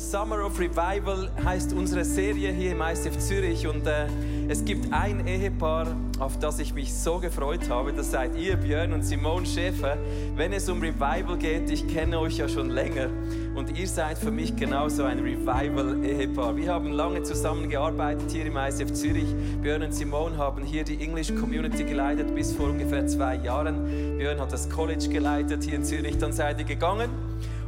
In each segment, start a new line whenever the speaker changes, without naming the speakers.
Summer of Revival heißt unsere Serie hier im ICF Zürich und äh, es gibt ein Ehepaar, auf das ich mich so gefreut habe. Das seid ihr, Björn und Simone Schäfer. Wenn es um Revival geht, ich kenne euch ja schon länger und ihr seid für mich genauso ein Revival-Ehepaar. Wir haben lange zusammengearbeitet hier im ICF Zürich. Björn und Simone haben hier die English Community geleitet bis vor ungefähr zwei Jahren. Björn hat das College geleitet hier in Zürich. Dann seid ihr gegangen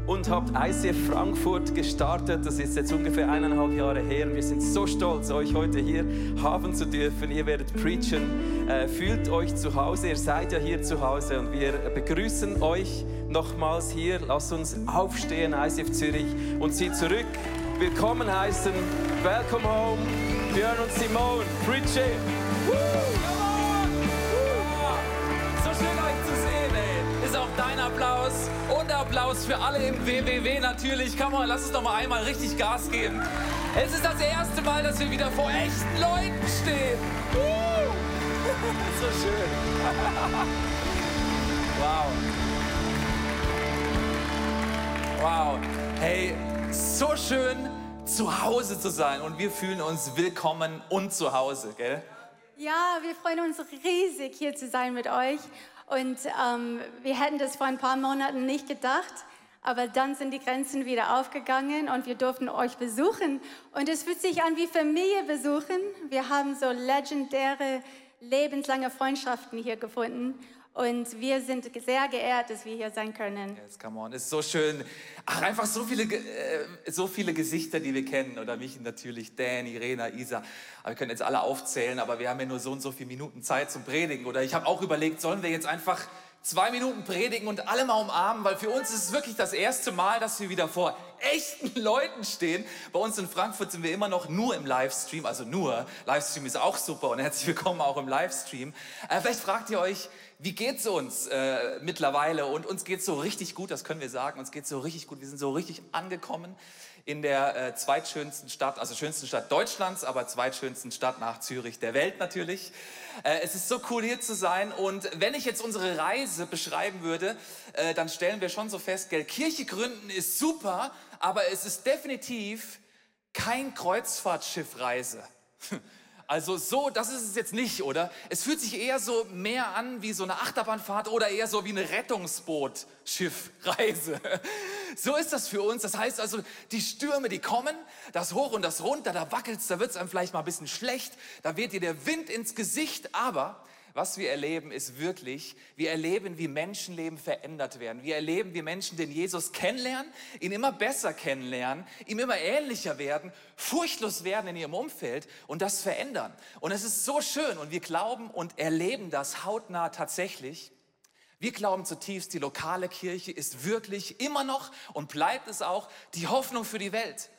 und habt ICF Frankfurt gestartet. Das ist jetzt ungefähr eineinhalb Jahre her. Wir sind so stolz, euch heute hier haben zu dürfen. Ihr werdet preachen. Äh, fühlt euch zu Hause. Ihr seid ja hier zu Hause und wir begrüßen euch nochmals hier. Lasst uns aufstehen, ICF Zürich, und sie zurück willkommen heißen. Welcome home, Björn und Simone. Preaching. Woo!
Applaus für alle im WWW natürlich. Komm mal, lass uns doch mal einmal richtig Gas geben. Es ist das erste Mal, dass wir wieder vor echten Leuten stehen. so schön. wow. Wow. Hey, so schön zu Hause zu sein und wir fühlen uns willkommen und zu Hause, gell?
Ja, wir freuen uns riesig hier zu sein mit euch und ähm, wir hätten das vor ein paar Monaten nicht gedacht, aber dann sind die Grenzen wieder aufgegangen und wir durften euch besuchen. Und es fühlt sich an wie Familie besuchen. Wir haben so legendäre, lebenslange Freundschaften hier gefunden. Und wir sind sehr geehrt, dass wir hier sein können.
Yes, come on, ist so schön. Ach, einfach so viele, äh, so viele Gesichter, die wir kennen. Oder mich natürlich, Dan, Irena, Isa. Aber wir können jetzt alle aufzählen, aber wir haben ja nur so und so viele Minuten Zeit zum Predigen. Oder ich habe auch überlegt, sollen wir jetzt einfach zwei Minuten predigen und alle mal umarmen, weil für uns ist es wirklich das erste Mal, dass wir wieder vor echten Leuten stehen. Bei uns in Frankfurt sind wir immer noch nur im Livestream, also nur. Livestream ist auch super und herzlich willkommen auch im Livestream. Äh, vielleicht fragt ihr euch, wie geht's uns äh, mittlerweile? Und uns geht's so richtig gut, das können wir sagen. Uns geht's so richtig gut. Wir sind so richtig angekommen in der äh, zweitschönsten Stadt, also schönsten Stadt Deutschlands, aber zweitschönsten Stadt nach Zürich der Welt natürlich. Äh, es ist so cool hier zu sein und wenn ich jetzt unsere Reise beschreiben würde, äh, dann stellen wir schon so fest, gell, Kirche gründen ist super, aber es ist definitiv kein Kreuzfahrtschiffreise. Also so, das ist es jetzt nicht, oder? Es fühlt sich eher so mehr an wie so eine Achterbahnfahrt oder eher so wie eine Rettungsboot-Schiffreise. So ist das für uns. Das heißt also, die Stürme, die kommen, das hoch und das runter, da wackelt's, da wird's einem vielleicht mal ein bisschen schlecht, da weht dir der Wind ins Gesicht, aber was wir erleben, ist wirklich, wir erleben, wie Menschenleben verändert werden. Wir erleben, wie Menschen den Jesus kennenlernen, ihn immer besser kennenlernen, ihm immer ähnlicher werden, furchtlos werden in ihrem Umfeld und das verändern. Und es ist so schön und wir glauben und erleben das hautnah tatsächlich. Wir glauben zutiefst, die lokale Kirche ist wirklich immer noch und bleibt es auch die Hoffnung für die Welt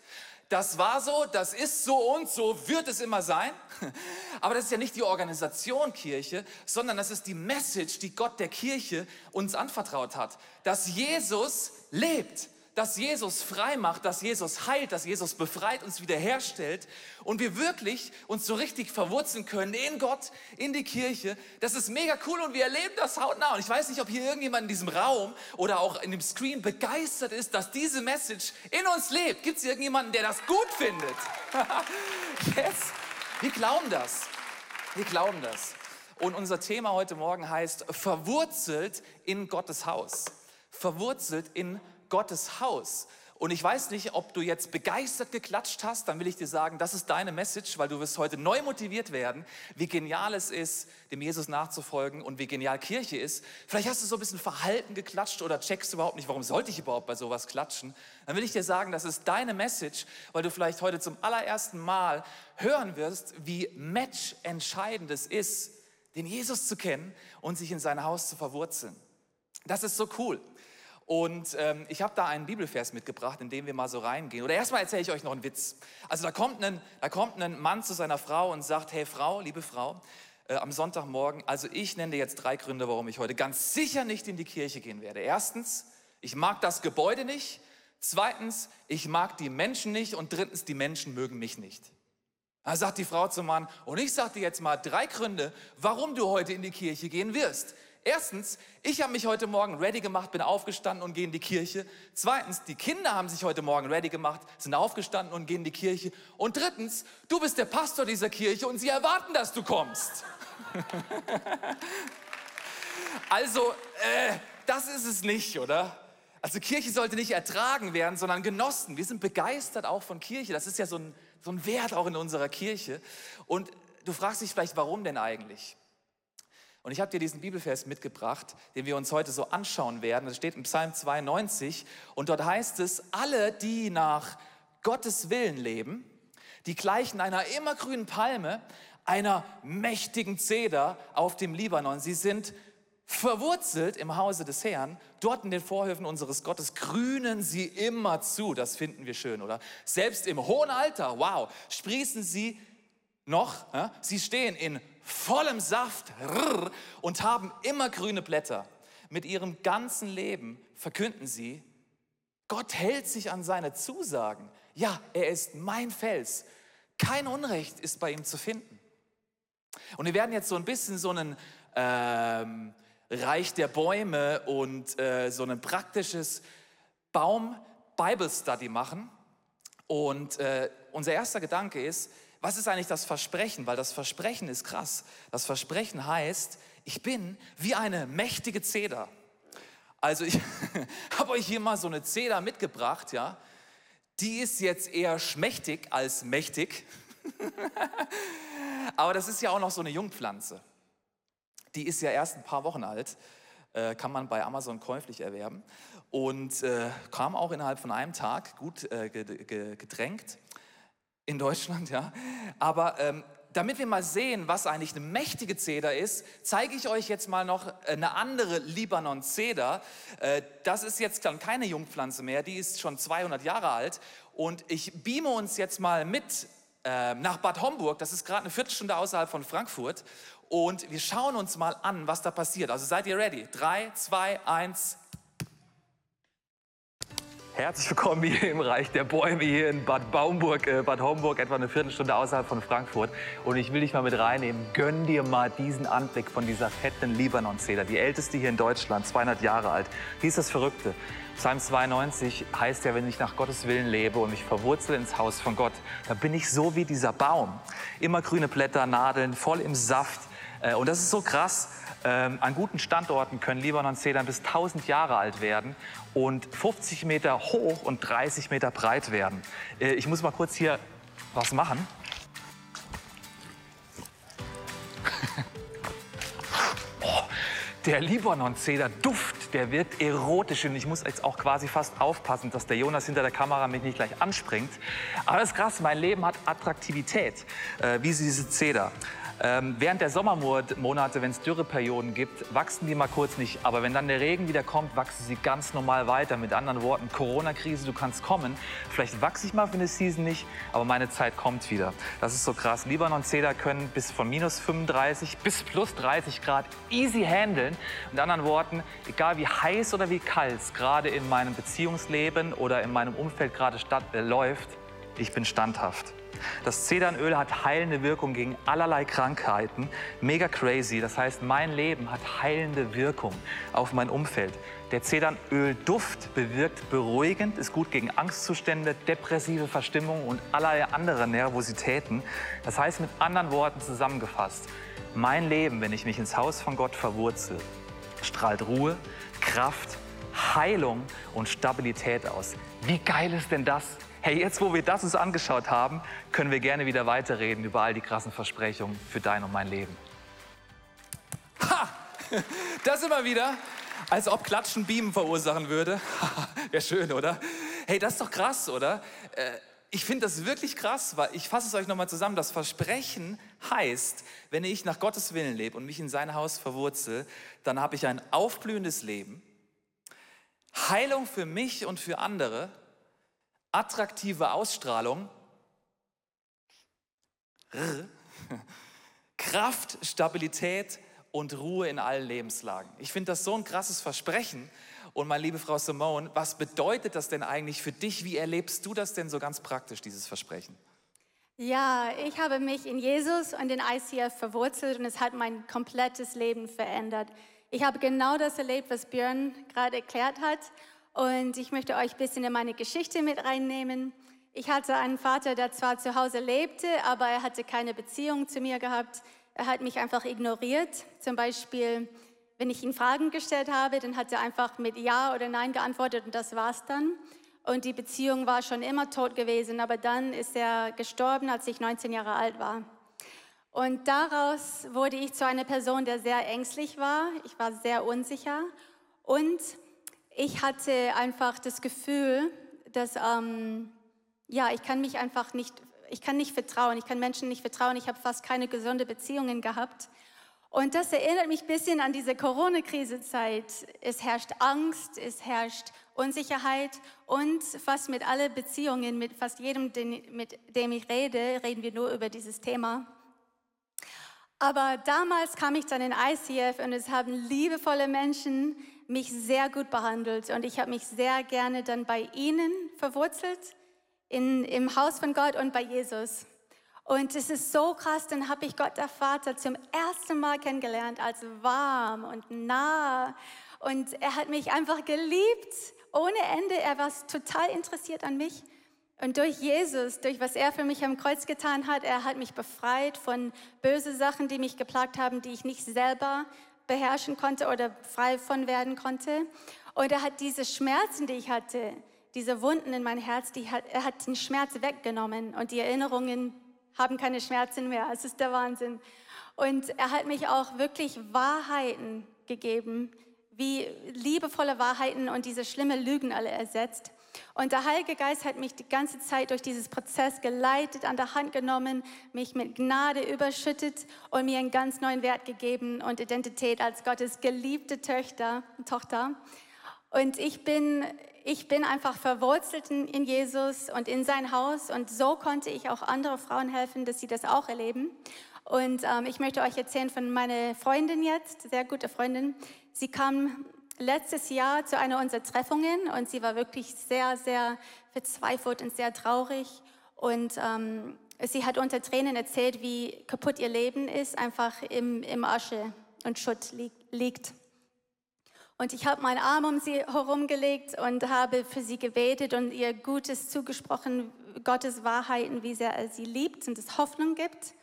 das war so, das ist so und so wird es immer sein. Aber das ist ja nicht die Organisation Kirche, sondern das ist die Message, die Gott der Kirche uns anvertraut hat, dass Jesus lebt dass Jesus frei macht, dass Jesus heilt, dass Jesus befreit, uns wiederherstellt und wir wirklich uns so richtig verwurzeln können in Gott, in die Kirche. Das ist mega cool und wir erleben das hautnah. Und ich weiß nicht, ob hier irgendjemand in diesem Raum oder auch in dem Screen begeistert ist, dass diese Message in uns lebt. Gibt es irgendjemanden, der das gut findet? yes, wir glauben das. Wir glauben das. Und unser Thema heute Morgen heißt verwurzelt in Gottes Haus. Verwurzelt in Gottes Haus. Und ich weiß nicht, ob du jetzt begeistert geklatscht hast, dann will ich dir sagen, das ist deine Message, weil du wirst heute neu motiviert werden, wie genial es ist, dem Jesus nachzufolgen und wie genial Kirche ist. Vielleicht hast du so ein bisschen verhalten geklatscht oder checkst überhaupt nicht, warum sollte ich überhaupt bei sowas klatschen. Dann will ich dir sagen, das ist deine Message, weil du vielleicht heute zum allerersten Mal hören wirst, wie matchentscheidend es ist, den Jesus zu kennen und sich in sein Haus zu verwurzeln. Das ist so cool. Und ähm, ich habe da einen Bibelvers mitgebracht, in dem wir mal so reingehen. Oder erstmal erzähle ich euch noch einen Witz. Also da kommt ein, da kommt ein Mann zu seiner Frau und sagt, hey Frau, liebe Frau, äh, am Sonntagmorgen, also ich nenne dir jetzt drei Gründe, warum ich heute ganz sicher nicht in die Kirche gehen werde. Erstens, ich mag das Gebäude nicht. Zweitens, ich mag die Menschen nicht. Und drittens, die Menschen mögen mich nicht. Da sagt die Frau zum Mann, und ich sage dir jetzt mal drei Gründe, warum du heute in die Kirche gehen wirst. Erstens, ich habe mich heute Morgen ready gemacht, bin aufgestanden und gehe in die Kirche. Zweitens, die Kinder haben sich heute Morgen ready gemacht, sind aufgestanden und gehen in die Kirche. Und drittens, du bist der Pastor dieser Kirche und sie erwarten, dass du kommst. also, äh, das ist es nicht, oder? Also Kirche sollte nicht ertragen werden, sondern genossen. Wir sind begeistert auch von Kirche. Das ist ja so ein, so ein Wert auch in unserer Kirche. Und du fragst dich vielleicht, warum denn eigentlich? Und ich habe dir diesen Bibelvers mitgebracht, den wir uns heute so anschauen werden. Das steht im Psalm 92 und dort heißt es, alle, die nach Gottes Willen leben, die gleichen einer immergrünen Palme, einer mächtigen Zeder auf dem Libanon. Sie sind verwurzelt im Hause des Herrn, dort in den Vorhöfen unseres Gottes, grünen sie immer zu. Das finden wir schön, oder? Selbst im hohen Alter, wow, sprießen sie noch. Ja? Sie stehen in vollem Saft und haben immer grüne Blätter. Mit ihrem ganzen Leben verkünden sie, Gott hält sich an seine Zusagen. Ja, er ist mein Fels. Kein Unrecht ist bei ihm zu finden. Und wir werden jetzt so ein bisschen so einen ähm, Reich der Bäume und äh, so ein praktisches Baum-Bible-Study machen. Und äh, unser erster Gedanke ist, was ist eigentlich das Versprechen? Weil das Versprechen ist krass. Das Versprechen heißt, ich bin wie eine mächtige Zeder. Also ich habe euch hier mal so eine Zeder mitgebracht, ja. Die ist jetzt eher schmächtig als mächtig. Aber das ist ja auch noch so eine Jungpflanze. Die ist ja erst ein paar Wochen alt, äh, kann man bei Amazon käuflich erwerben und äh, kam auch innerhalb von einem Tag gut äh, gedrängt in Deutschland, ja. Aber ähm, damit wir mal sehen, was eigentlich eine mächtige Zeder ist, zeige ich euch jetzt mal noch eine andere Libanon-Zeder. Äh, das ist jetzt dann keine Jungpflanze mehr, die ist schon 200 Jahre alt. Und ich beame uns jetzt mal mit äh, nach Bad Homburg, das ist gerade eine Viertelstunde außerhalb von Frankfurt. Und wir schauen uns mal an, was da passiert. Also seid ihr ready? Drei, zwei, eins. Herzlich willkommen hier im Reich der Bäume hier in Bad Baumburg, äh, Bad Homburg, etwa eine Viertelstunde außerhalb von Frankfurt. Und ich will dich mal mit reinnehmen. Gönn dir mal diesen Anblick von dieser fetten Libanon-Zeder, die älteste hier in Deutschland, 200 Jahre alt. Wie ist das Verrückte? Psalm 92 heißt ja, wenn ich nach Gottes Willen lebe und mich verwurzele ins Haus von Gott, dann bin ich so wie dieser Baum. Immer grüne Blätter, Nadeln, voll im Saft. Äh, und das ist so krass. Ähm, an guten Standorten können Libanon-Zedern bis 1000 Jahre alt werden und 50 Meter hoch und 30 Meter breit werden. Äh, ich muss mal kurz hier was machen. oh, der Libanon-Zeder-Duft, der wirkt erotisch und ich muss jetzt auch quasi fast aufpassen, dass der Jonas hinter der Kamera mich nicht gleich anspringt. Aber das ist krass, mein Leben hat Attraktivität, äh, wie diese Zeder. Ähm, während der Sommermonate, wenn es Dürreperioden gibt, wachsen die mal kurz nicht. Aber wenn dann der Regen wieder kommt, wachsen sie ganz normal weiter. Mit anderen Worten, Corona-Krise, du kannst kommen. Vielleicht wachse ich mal für eine Season nicht, aber meine Zeit kommt wieder. Das ist so krass. Libanon-Zeder können bis von minus 35 bis plus 30 Grad easy handeln. Mit anderen Worten, egal wie heiß oder wie kalt es gerade in meinem Beziehungsleben oder in meinem Umfeld gerade äh, läuft, ich bin standhaft. Das Zedernöl hat heilende Wirkung gegen allerlei Krankheiten. Mega crazy. Das heißt, mein Leben hat heilende Wirkung auf mein Umfeld. Der Zedernölduft bewirkt beruhigend, ist gut gegen Angstzustände, depressive Verstimmung und allerlei andere Nervositäten. Das heißt mit anderen Worten zusammengefasst, mein Leben, wenn ich mich ins Haus von Gott verwurzel, strahlt Ruhe, Kraft, Heilung und Stabilität aus. Wie geil ist denn das? Hey, jetzt wo wir das uns angeschaut haben, können wir gerne wieder weiterreden über all die krassen Versprechungen für dein und mein Leben. Ha! Das immer wieder, als ob Klatschen Beamen verursachen würde. Wäre schön, oder? Hey, das ist doch krass, oder? Äh, ich finde das wirklich krass, weil ich fasse es euch nochmal zusammen. Das Versprechen heißt, wenn ich nach Gottes Willen lebe und mich in sein Haus verwurzel, dann habe ich ein aufblühendes Leben, Heilung für mich und für andere attraktive Ausstrahlung, Kraft, Stabilität und Ruhe in allen Lebenslagen. Ich finde das so ein krasses Versprechen. Und meine liebe Frau Simone, was bedeutet das denn eigentlich für dich? Wie erlebst du das denn so ganz praktisch, dieses Versprechen?
Ja, ich habe mich in Jesus und in ICF verwurzelt und es hat mein komplettes Leben verändert. Ich habe genau das erlebt, was Björn gerade erklärt hat. Und ich möchte euch ein bisschen in meine Geschichte mit reinnehmen. Ich hatte einen Vater, der zwar zu Hause lebte, aber er hatte keine Beziehung zu mir gehabt. Er hat mich einfach ignoriert. Zum Beispiel, wenn ich ihn Fragen gestellt habe, dann hat er einfach mit Ja oder Nein geantwortet und das war's dann. Und die Beziehung war schon immer tot gewesen, aber dann ist er gestorben, als ich 19 Jahre alt war. Und daraus wurde ich zu einer Person, der sehr ängstlich war. Ich war sehr unsicher und ich hatte einfach das Gefühl, dass ähm, ja, ich kann mich einfach nicht, ich kann nicht vertrauen, ich kann Menschen nicht vertrauen. Ich habe fast keine gesunde Beziehungen gehabt. Und das erinnert mich ein bisschen an diese Corona-Krise-Zeit. Es herrscht Angst, es herrscht Unsicherheit und fast mit allen Beziehungen, mit fast jedem, mit dem ich rede, reden wir nur über dieses Thema. Aber damals kam ich dann in ICF und es haben liebevolle Menschen mich sehr gut behandelt und ich habe mich sehr gerne dann bei ihnen verwurzelt, in, im Haus von Gott und bei Jesus. Und es ist so krass, dann habe ich Gott der Vater zum ersten Mal kennengelernt als warm und nah. Und er hat mich einfach geliebt ohne Ende. Er war total interessiert an mich. Und durch Jesus, durch was er für mich am Kreuz getan hat, er hat mich befreit von bösen Sachen, die mich geplagt haben, die ich nicht selber beherrschen konnte oder frei von werden konnte. Und er hat diese Schmerzen, die ich hatte, diese Wunden in mein Herz, die hat, er hat den Schmerz weggenommen und die Erinnerungen haben keine Schmerzen mehr. Es ist der Wahnsinn. Und er hat mich auch wirklich Wahrheiten gegeben, wie liebevolle Wahrheiten und diese schlimme Lügen alle ersetzt. Und der Heilige Geist hat mich die ganze Zeit durch dieses Prozess geleitet, an der Hand genommen, mich mit Gnade überschüttet und mir einen ganz neuen Wert gegeben und Identität als Gottes geliebte Töchter, Tochter. Und ich bin, ich bin einfach verwurzelt in Jesus und in sein Haus. Und so konnte ich auch andere Frauen helfen, dass sie das auch erleben. Und ähm, ich möchte euch erzählen von meiner Freundin jetzt, sehr gute Freundin. Sie kam letztes Jahr zu einer unserer Treffungen und sie war wirklich sehr, sehr verzweifelt und sehr traurig. Und ähm, sie hat unter Tränen erzählt, wie kaputt ihr Leben ist, einfach im, im Asche und Schutt li liegt. Und ich habe meinen Arm um sie herumgelegt und habe für sie gebetet und ihr Gutes zugesprochen, Gottes Wahrheiten, wie sehr er sie liebt und es Hoffnung gibt.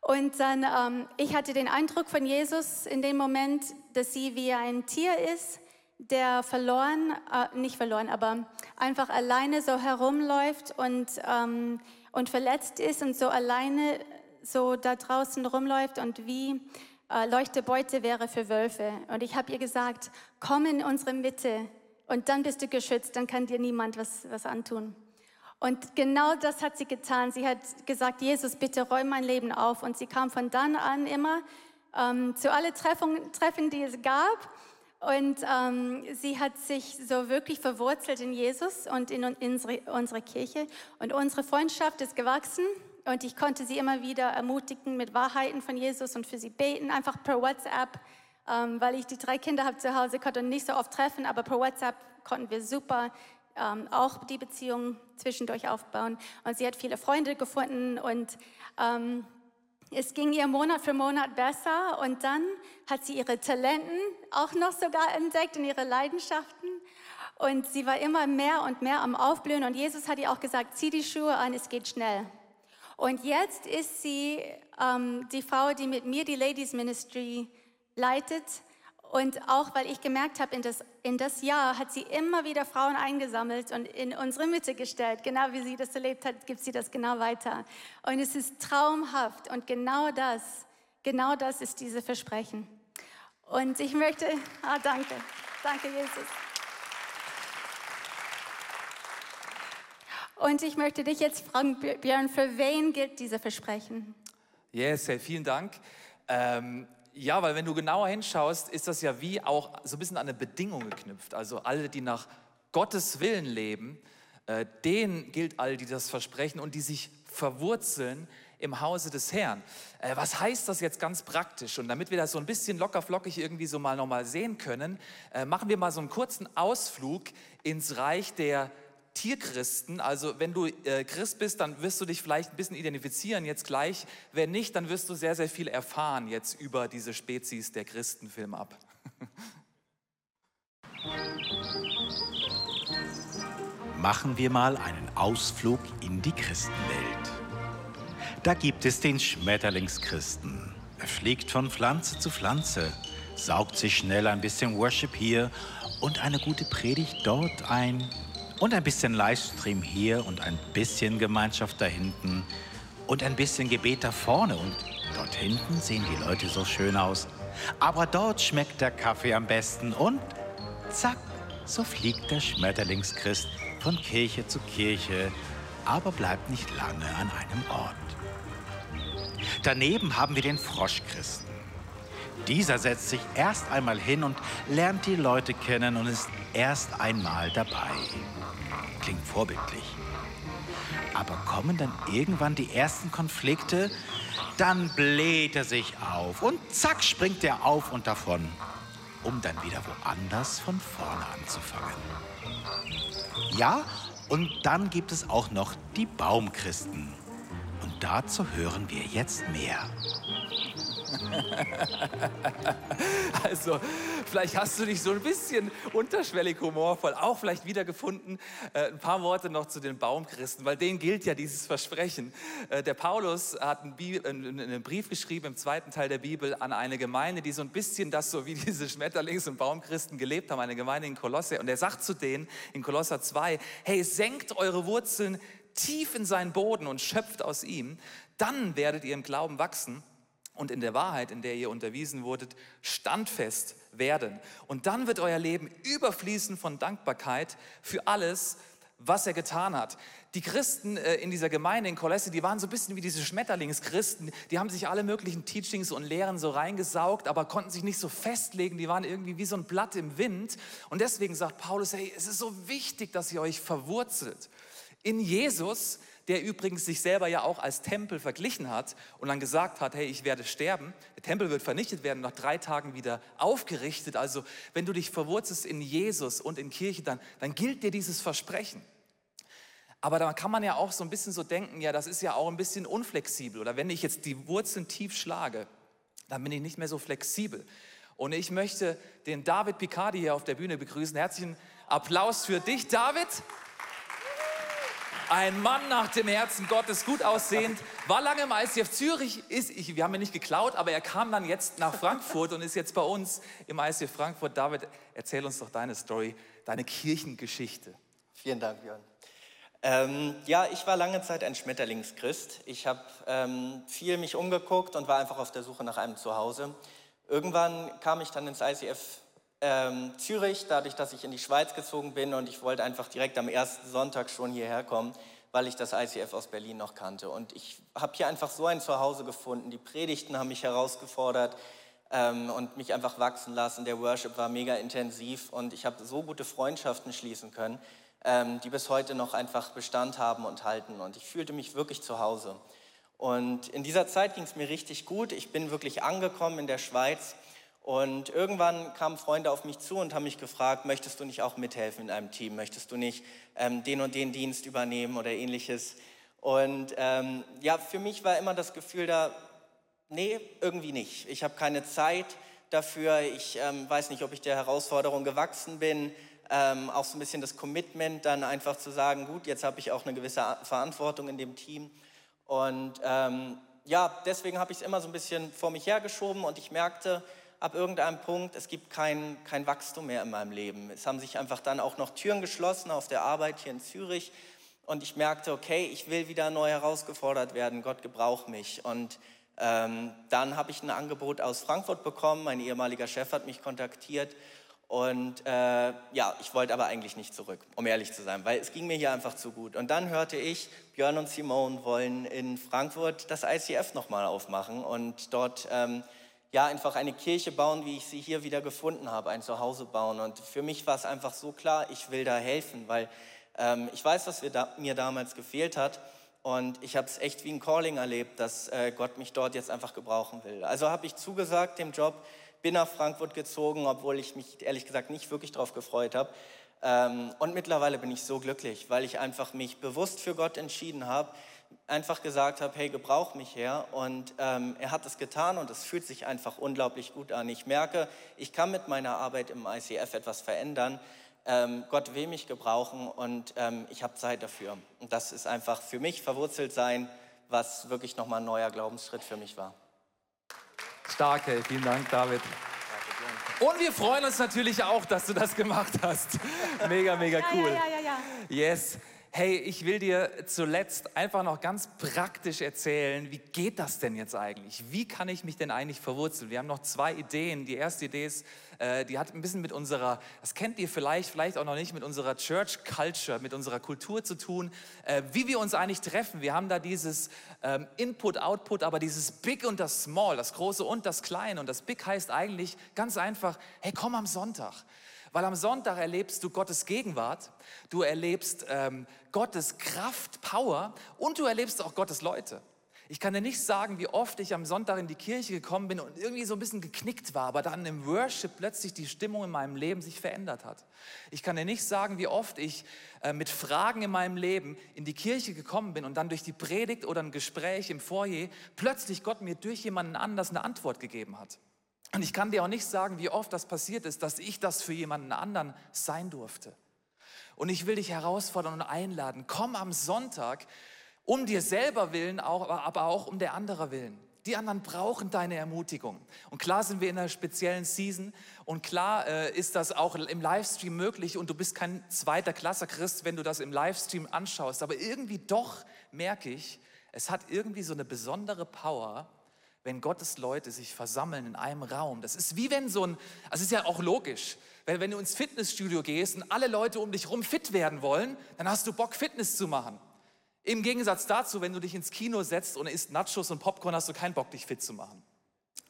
Und dann, ähm, ich hatte den Eindruck von Jesus in dem Moment, dass sie wie ein Tier ist, der verloren, äh, nicht verloren, aber einfach alleine so herumläuft und, ähm, und verletzt ist und so alleine so da draußen rumläuft und wie äh, Leuchtebeute wäre für Wölfe. Und ich habe ihr gesagt, komm in unsere Mitte und dann bist du geschützt, dann kann dir niemand was, was antun. Und genau das hat sie getan. Sie hat gesagt, Jesus, bitte räum mein Leben auf. Und sie kam von dann an immer ähm, zu allen Treffen, die es gab. Und ähm, sie hat sich so wirklich verwurzelt in Jesus und in unsere, unsere Kirche. Und unsere Freundschaft ist gewachsen. Und ich konnte sie immer wieder ermutigen mit Wahrheiten von Jesus und für sie beten, einfach per WhatsApp, ähm, weil ich die drei Kinder habe zu Hause, konnte nicht so oft treffen, aber per WhatsApp konnten wir super ähm, auch die Beziehung zwischendurch aufbauen. Und sie hat viele Freunde gefunden und ähm, es ging ihr Monat für Monat besser und dann hat sie ihre Talenten auch noch sogar entdeckt und ihre Leidenschaften. Und sie war immer mehr und mehr am Aufblühen. Und Jesus hat ihr auch gesagt, zieh die Schuhe an, es geht schnell. Und jetzt ist sie ähm, die Frau, die mit mir die Ladies Ministry leitet. Und auch weil ich gemerkt habe, in das, in das Jahr hat sie immer wieder Frauen eingesammelt und in unsere Mitte gestellt. Genau wie sie das erlebt hat, gibt sie das genau weiter. Und es ist traumhaft. Und genau das, genau das ist diese Versprechen. Und ich möchte, ah, danke, danke Jesus. Und ich möchte dich jetzt fragen, Björn, für wen gilt diese Versprechen?
Yes, vielen Dank. Ähm, ja, weil wenn du genauer hinschaust, ist das ja wie auch so ein bisschen an eine Bedingung geknüpft. Also alle, die nach Gottes Willen leben, äh, denen gilt all die das versprechen und die sich verwurzeln im Hause des Herrn. Äh, was heißt das jetzt ganz praktisch? Und damit wir das so ein bisschen lockerflockig irgendwie so mal nochmal sehen können, äh, machen wir mal so einen kurzen Ausflug ins Reich der Tierchristen. Also wenn du äh, Christ bist, dann wirst du dich vielleicht ein bisschen identifizieren jetzt gleich. Wenn nicht, dann wirst du sehr, sehr viel erfahren jetzt über diese Spezies der Christen. Film ab.
Machen wir mal einen Ausflug in die Christenwelt. Da gibt es den Schmetterlingschristen. Er fliegt von Pflanze zu Pflanze, saugt sich schnell ein bisschen Worship hier und eine gute Predigt dort ein und ein bisschen Livestream hier und ein bisschen Gemeinschaft da hinten und ein bisschen Gebet da vorne und dort hinten sehen die Leute so schön aus. Aber dort schmeckt der Kaffee am besten und zack, so fliegt der Schmetterlingschrist von Kirche zu Kirche, aber bleibt nicht lange an einem Ort. Daneben haben wir den Froschchristen. Dieser setzt sich erst einmal hin und lernt die Leute kennen und ist erst einmal dabei. Klingt vorbildlich. Aber kommen dann irgendwann die ersten Konflikte, dann bläht er sich auf und zack springt er auf und davon, um dann wieder woanders von vorne anzufangen. Ja, und dann gibt es auch noch die Baumchristen. Und dazu hören wir jetzt mehr.
Also, vielleicht hast du dich so ein bisschen unterschwellig humorvoll auch vielleicht wiedergefunden. Äh, ein paar Worte noch zu den Baumchristen, weil denen gilt ja dieses Versprechen. Äh, der Paulus hat einen, Bibel, einen, Brief geschrieben im zweiten Teil der Bibel an eine Gemeinde, die so ein bisschen das so wie diese Schmetterlings- und Baumchristen gelebt haben, eine Gemeinde in Kolosse. Und er sagt zu denen in Kolosser 2, hey, senkt eure Wurzeln tief in seinen Boden und schöpft aus ihm, dann werdet ihr im Glauben wachsen und in der Wahrheit, in der ihr unterwiesen wurdet, standfest werden. Und dann wird euer Leben überfließen von Dankbarkeit für alles, was er getan hat. Die Christen äh, in dieser Gemeinde in Kolosse, die waren so ein bisschen wie diese Schmetterlingschristen. Die haben sich alle möglichen Teachings und Lehren so reingesaugt, aber konnten sich nicht so festlegen. Die waren irgendwie wie so ein Blatt im Wind. Und deswegen sagt Paulus, hey, es ist so wichtig, dass ihr euch verwurzelt in Jesus, der übrigens sich selber ja auch als Tempel verglichen hat und dann gesagt hat, hey, ich werde sterben. Der Tempel wird vernichtet werden, nach drei Tagen wieder aufgerichtet. Also wenn du dich verwurzelst in Jesus und in Kirche, dann, dann gilt dir dieses Versprechen. Aber da kann man ja auch so ein bisschen so denken, ja, das ist ja auch ein bisschen unflexibel. Oder wenn ich jetzt die Wurzeln tief schlage, dann bin ich nicht mehr so flexibel. Und ich möchte den David Picardi hier auf der Bühne begrüßen. Herzlichen Applaus für dich, David. Ein Mann nach dem Herzen Gottes, gut aussehend, war lange im ICF Zürich, ist, ich, wir haben ihn nicht geklaut, aber er kam dann jetzt nach Frankfurt und ist jetzt bei uns im ICF Frankfurt. David, erzähl uns doch deine Story, deine Kirchengeschichte.
Vielen Dank, Björn. Ähm, ja, ich war lange Zeit ein Schmetterlingschrist. Ich habe ähm, viel mich umgeguckt und war einfach auf der Suche nach einem Zuhause. Irgendwann kam ich dann ins ICF ähm, Zürich, dadurch, dass ich in die Schweiz gezogen bin und ich wollte einfach direkt am ersten Sonntag schon hierher kommen, weil ich das ICF aus Berlin noch kannte. Und ich habe hier einfach so ein Zuhause gefunden. Die Predigten haben mich herausgefordert ähm, und mich einfach wachsen lassen. Der Worship war mega intensiv und ich habe so gute Freundschaften schließen können, ähm, die bis heute noch einfach Bestand haben und halten. Und ich fühlte mich wirklich zu Hause. Und in dieser Zeit ging es mir richtig gut. Ich bin wirklich angekommen in der Schweiz und irgendwann kamen Freunde auf mich zu und haben mich gefragt, möchtest du nicht auch mithelfen in einem Team? Möchtest du nicht ähm, den und den Dienst übernehmen oder ähnliches? Und ähm, ja, für mich war immer das Gefühl da, nee, irgendwie nicht. Ich habe keine Zeit dafür. Ich ähm, weiß nicht, ob ich der Herausforderung gewachsen bin. Ähm, auch so ein bisschen das Commitment, dann einfach zu sagen, gut, jetzt habe ich auch eine gewisse Verantwortung in dem Team. Und ähm, ja, deswegen habe ich es immer so ein bisschen vor mich hergeschoben und ich merkte, ab irgendeinem Punkt, es gibt kein, kein Wachstum mehr in meinem Leben. Es haben sich einfach dann auch noch Türen geschlossen auf der Arbeit hier in Zürich. Und ich merkte, okay, ich will wieder neu herausgefordert werden. Gott gebraucht mich. Und ähm, dann habe ich ein Angebot aus Frankfurt bekommen. Mein ehemaliger Chef hat mich kontaktiert. Und äh, ja, ich wollte aber eigentlich nicht zurück, um ehrlich zu sein, weil es ging mir hier einfach zu gut. Und dann hörte ich, Björn und Simone wollen in Frankfurt das ICF nochmal aufmachen und dort ähm, ja, einfach eine Kirche bauen, wie ich sie hier wieder gefunden habe, ein Zuhause bauen. Und für mich war es einfach so klar, ich will da helfen, weil ähm, ich weiß, was da, mir damals gefehlt hat. Und ich habe es echt wie ein Calling erlebt, dass äh, Gott mich dort jetzt einfach gebrauchen will. Also habe ich zugesagt dem Job, bin nach Frankfurt gezogen, obwohl ich mich ehrlich gesagt nicht wirklich darauf gefreut habe. Ähm, und mittlerweile bin ich so glücklich, weil ich einfach mich bewusst für Gott entschieden habe, einfach gesagt habe, hey, gebrauch mich her. Und ähm, er hat es getan und es fühlt sich einfach unglaublich gut an. Ich merke, ich kann mit meiner Arbeit im ICF etwas verändern. Ähm, Gott will mich gebrauchen und ähm, ich habe Zeit dafür. Und das ist einfach für mich verwurzelt sein, was wirklich nochmal ein neuer Glaubensschritt für mich war.
Stark, hey. vielen Dank, David. Und wir freuen uns natürlich auch, dass du das gemacht hast. Mega, mega cool.
Ja, ja, ja, ja.
Yes. Hey, ich will dir zuletzt einfach noch ganz praktisch erzählen, wie geht das denn jetzt eigentlich? Wie kann ich mich denn eigentlich verwurzeln? Wir haben noch zwei Ideen. Die erste Idee ist, äh, die hat ein bisschen mit unserer, das kennt ihr vielleicht, vielleicht auch noch nicht, mit unserer Church Culture, mit unserer Kultur zu tun, äh, wie wir uns eigentlich treffen. Wir haben da dieses ähm, Input, Output, aber dieses Big und das Small, das Große und das Kleine. Und das Big heißt eigentlich ganz einfach, hey, komm am Sonntag. Weil am Sonntag erlebst du Gottes Gegenwart, du erlebst ähm, Gottes Kraft, Power und du erlebst auch Gottes Leute. Ich kann dir nicht sagen, wie oft ich am Sonntag in die Kirche gekommen bin und irgendwie so ein bisschen geknickt war, aber dann im Worship plötzlich die Stimmung in meinem Leben sich verändert hat. Ich kann dir nicht sagen, wie oft ich äh, mit Fragen in meinem Leben in die Kirche gekommen bin und dann durch die Predigt oder ein Gespräch im Foyer plötzlich Gott mir durch jemanden anders eine Antwort gegeben hat. Und ich kann dir auch nicht sagen, wie oft das passiert ist, dass ich das für jemanden anderen sein durfte. Und ich will dich herausfordern und einladen, komm am Sonntag um dir selber willen, aber auch um der anderer willen. Die anderen brauchen deine Ermutigung. Und klar sind wir in einer speziellen Season und klar äh, ist das auch im Livestream möglich und du bist kein zweiter Klasse Christ, wenn du das im Livestream anschaust. Aber irgendwie doch merke ich, es hat irgendwie so eine besondere Power, wenn Gottes Leute sich versammeln in einem Raum. Das ist wie wenn so ein, also ist ja auch logisch, wenn, wenn du ins Fitnessstudio gehst und alle Leute um dich rum fit werden wollen, dann hast du Bock, Fitness zu machen. Im Gegensatz dazu, wenn du dich ins Kino setzt und isst Nachos und Popcorn, hast du keinen Bock, dich fit zu machen.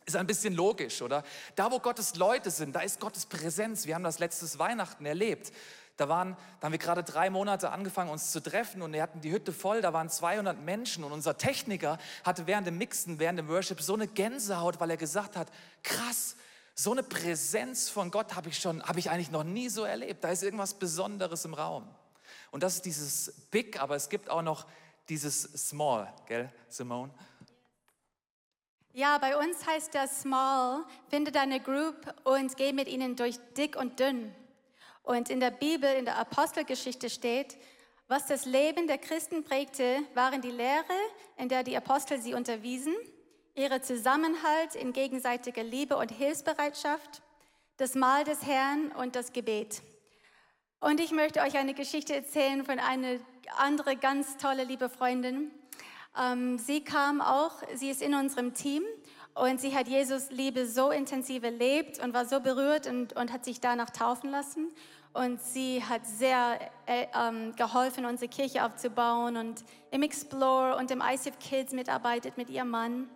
Ist ein bisschen logisch, oder? Da, wo Gottes Leute sind, da ist Gottes Präsenz. Wir haben das letztes Weihnachten erlebt. Da, waren, da haben wir gerade drei Monate angefangen, uns zu treffen und wir hatten die Hütte voll. Da waren 200 Menschen und unser Techniker hatte während dem Mixen, während dem Worship so eine Gänsehaut, weil er gesagt hat, krass, so eine Präsenz von Gott habe ich schon, habe ich eigentlich noch nie so erlebt. Da ist irgendwas Besonderes im Raum. Und das ist dieses Big, aber es gibt auch noch dieses Small, gell, Simone?
Ja, bei uns heißt das Small, finde deine Group und geh mit ihnen durch dick und dünn. Und in der Bibel, in der Apostelgeschichte steht, was das Leben der Christen prägte, waren die Lehre, in der die Apostel sie unterwiesen, ihre Zusammenhalt in gegenseitiger Liebe und Hilfsbereitschaft, das Mahl des Herrn und das Gebet. Und ich möchte euch eine Geschichte erzählen von einer andere ganz tolle liebe Freundin. Ähm, sie kam auch, sie ist in unserem Team und sie hat Jesus Liebe so intensiv erlebt und war so berührt und, und hat sich danach taufen lassen. Und sie hat sehr äh, ähm, geholfen, unsere Kirche aufzubauen und im Explore und im ICF Kids mitarbeitet mit ihrem Mann.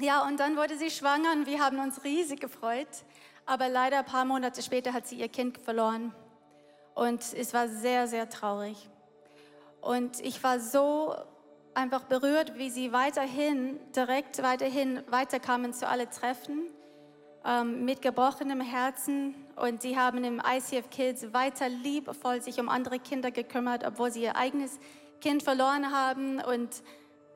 Ja, und dann wurde sie schwanger und wir haben uns riesig gefreut. Aber leider ein paar Monate später hat sie ihr Kind verloren. Und es war sehr, sehr traurig. Und ich war so einfach berührt, wie sie weiterhin, direkt weiterhin weiterkamen zu alle Treffen ähm, mit gebrochenem Herzen. Und sie haben im ICF Kids weiter liebevoll sich um andere Kinder gekümmert, obwohl sie ihr eigenes Kind verloren haben. Und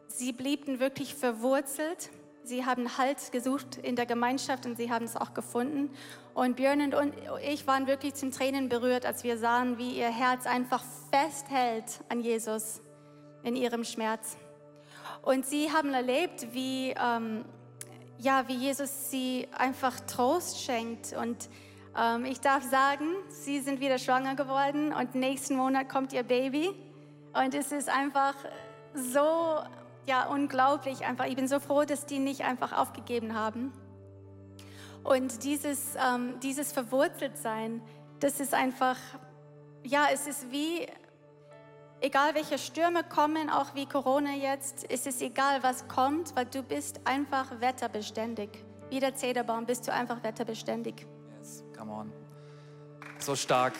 sie blieben wirklich verwurzelt. Sie haben Halt gesucht in der Gemeinschaft und sie haben es auch gefunden. Und Björn und ich waren wirklich zum Tränen berührt, als wir sahen, wie ihr Herz einfach festhält an Jesus in ihrem Schmerz. Und sie haben erlebt, wie, ähm, ja, wie Jesus sie einfach Trost schenkt. Und ähm, ich darf sagen, sie sind wieder schwanger geworden und nächsten Monat kommt ihr Baby. Und es ist einfach so ja, unglaublich einfach. Ich bin so froh, dass die nicht einfach aufgegeben haben. Und dieses, ähm, dieses Verwurzeltsein, das ist einfach, ja, es ist wie, egal welche Stürme kommen, auch wie Corona jetzt, es ist egal, was kommt, weil du bist einfach wetterbeständig. Wie der Zederbaum bist du einfach wetterbeständig.
Yes, come on. So stark.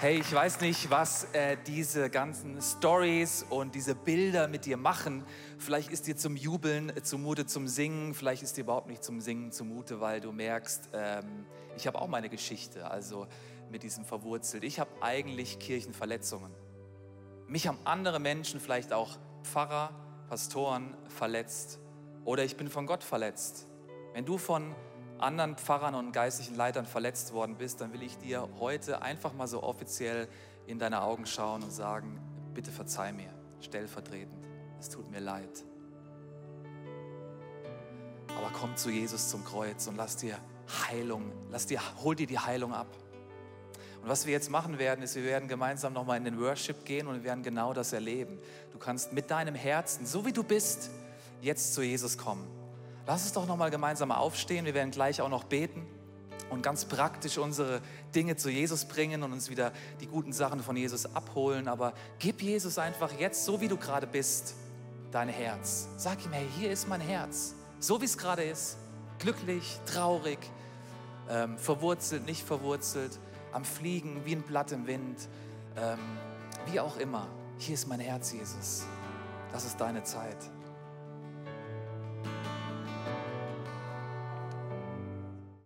Hey, ich weiß nicht, was äh, diese ganzen Stories und diese Bilder mit dir machen. Vielleicht ist dir zum Jubeln äh, zumute, zum Singen. Vielleicht ist dir überhaupt nicht zum Singen zumute, weil du merkst, ähm, Ich habe auch meine Geschichte, also mit diesem verwurzelt. Ich habe eigentlich Kirchenverletzungen. Mich haben andere Menschen, vielleicht auch Pfarrer, Pastoren verletzt oder ich bin von Gott verletzt. Wenn du von anderen Pfarrern und geistlichen Leitern verletzt worden bist, dann will ich dir heute einfach mal so offiziell in deine Augen schauen und sagen, bitte verzeih mir, stellvertretend. Es tut mir leid. Aber komm zu Jesus zum Kreuz und lass dir Heilung, lass dir, hol dir die Heilung ab. Und was wir jetzt machen werden, ist, wir werden gemeinsam nochmal in den Worship gehen und wir werden genau das erleben. Du kannst mit deinem Herzen, so wie du bist, jetzt zu Jesus kommen. Lass uns doch nochmal gemeinsam aufstehen. Wir werden gleich auch noch beten und ganz praktisch unsere Dinge zu Jesus bringen und uns wieder die guten Sachen von Jesus abholen. Aber gib Jesus einfach jetzt, so wie du gerade bist, dein Herz. Sag ihm, hey, hier ist mein Herz, so wie es gerade ist. Glücklich, traurig, ähm, verwurzelt, nicht verwurzelt, am Fliegen, wie ein Blatt im Wind, ähm, wie auch immer. Hier ist mein Herz, Jesus. Das ist deine Zeit.